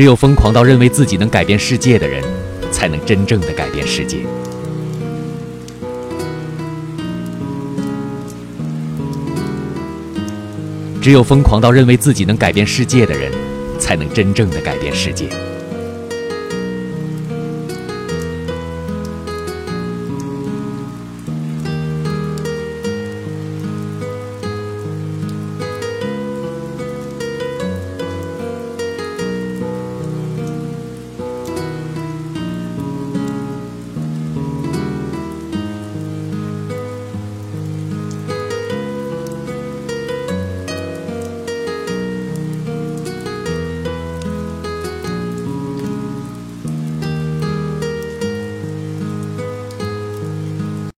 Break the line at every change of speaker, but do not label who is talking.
只有疯狂到认为自己能改变世界的人才能真正的改变世界。只有疯狂到认为自己能改变世界的人才能真正的改变世界。